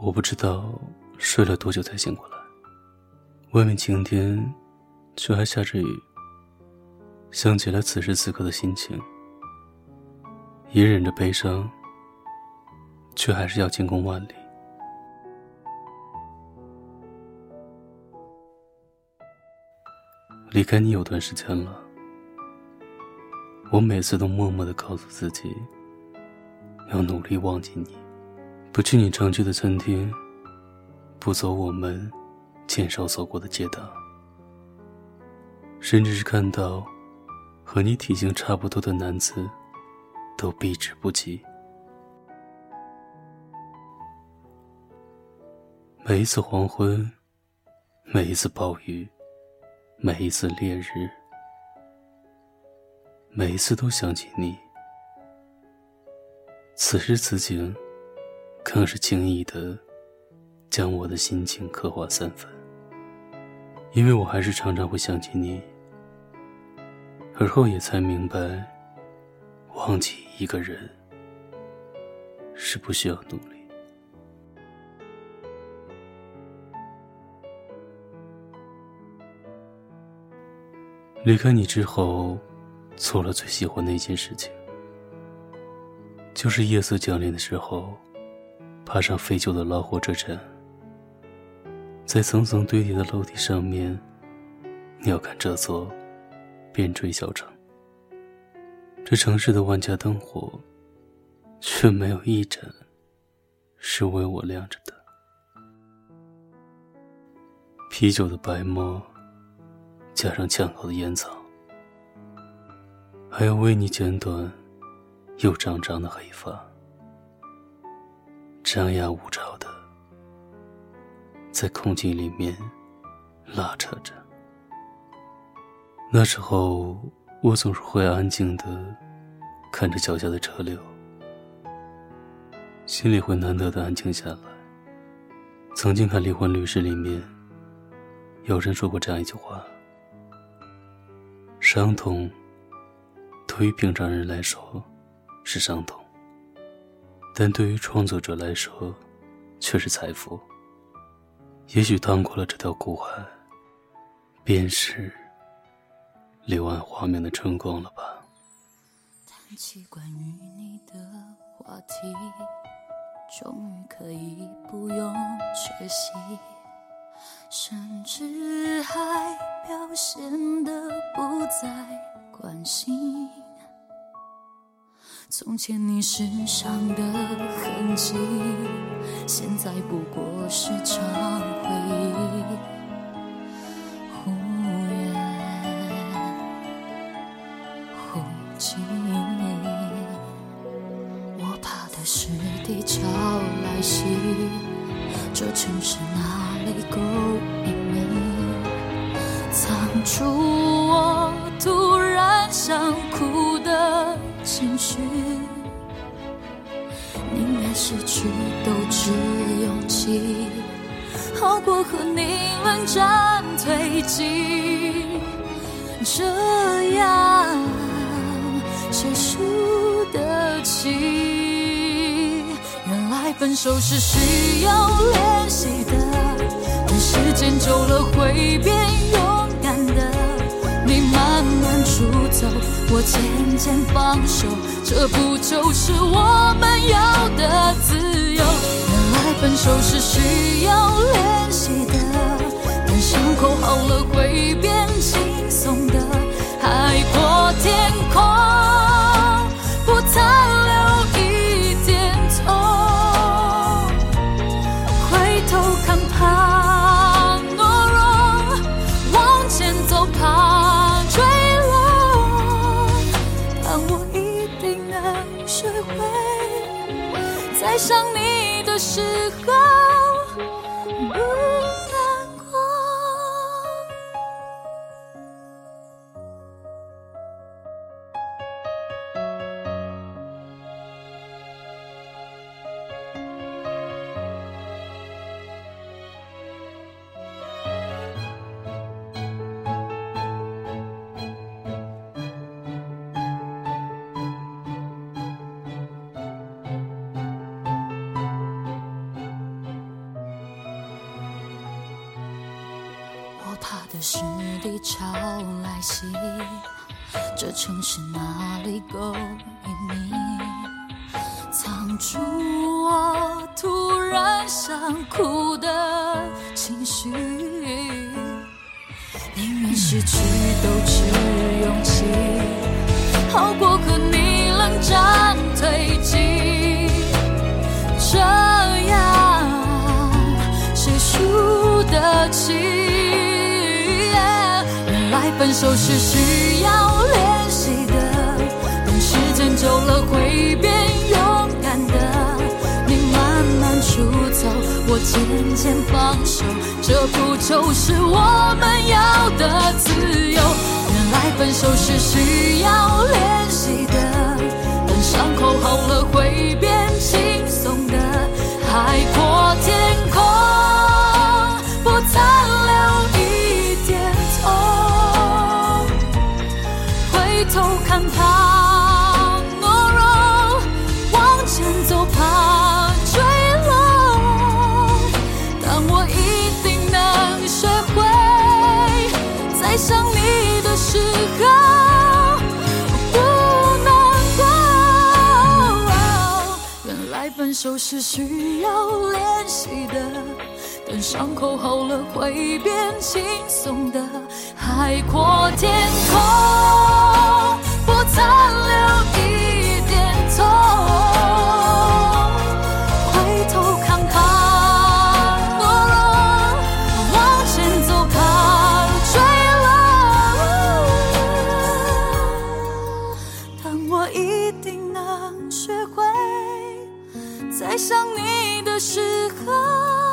我不知道睡了多久才醒过来，外面晴天，却还下着雨。想起了此时此刻的心情，隐忍着悲伤，却还是要进攻万里。离开你有段时间了，我每次都默默的告诉自己，要努力忘记你，不去你常去的餐厅，不走我们牵手走过的街道，甚至是看到和你体型差不多的男子，都避之不及。每一次黄昏，每一次暴雨。每一次烈日，每一次都想起你。此时此景，更是轻易的将我的心情刻画三分。因为我还是常常会想起你，而后也才明白，忘记一个人是不需要努力。离开你之后，做了最喜欢的一件事情，就是夜色降临的时候，爬上废旧的老火车站，在层层堆叠的楼梯上面，鸟瞰这座边陲小城。这城市的万家灯火，却没有一盏是为我亮着的。啤酒的白沫。加上呛口的烟草，还要为你剪短又长长的黑发，张牙舞爪的在空气里面拉扯着。那时候，我总是会安静的看着脚下的车流，心里会难得的安静下来。曾经看《离婚律师》里面，有人说过这样一句话。伤痛，对于平常人来说是伤痛，但对于创作者来说却是财富。也许趟过了这条苦海，便是柳暗花明的春光了吧。谈起关于你的话题，终于可以不用缺席。甚至还表现得不再关心。从前你身上的痕迹，现在不过是场回忆。忽远忽近，我怕的是地潮来袭，这城市哪里？够隐秘，藏住好过和你冷战推进。这样谁输得起？原来分手是需要练习的。时间久了会变勇敢的，你慢慢出走，我渐渐放手，这不就是我们要的自由？爱分手是需要练习的，但伤口好了会变轻松的。海阔天空，不残留一点痛。回头看，怕懦弱；往前走，怕坠落。但我一定能学会再想你。时候，怕的是地潮来袭，这城市哪里够隐秘，藏住我突然想哭的情绪。宁愿失去都持勇气，好过和你冷战推进。这样谁输得起？分手是需要练习的，等时间久了会变勇敢的。你慢慢出走，我渐渐放手，这不就是我们要的自由？原来分手是需要练习的，等伤口好了会变轻分手是需要练习的，等伤口好了会变轻松的。海阔天空，在想你的时候。